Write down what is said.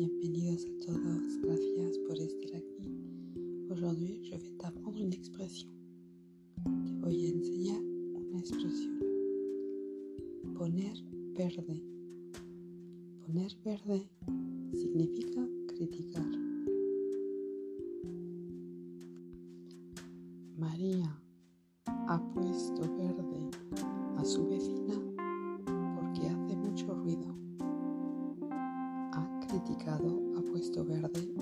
bienvenidos a todos, gracias por estar aquí. Aujourd'hui, je vais t'apprendre une expression. Te voy a enseñar una expresión. Poner verde. Poner verde significa criticar. María ha puesto verde criticado, ha puesto verde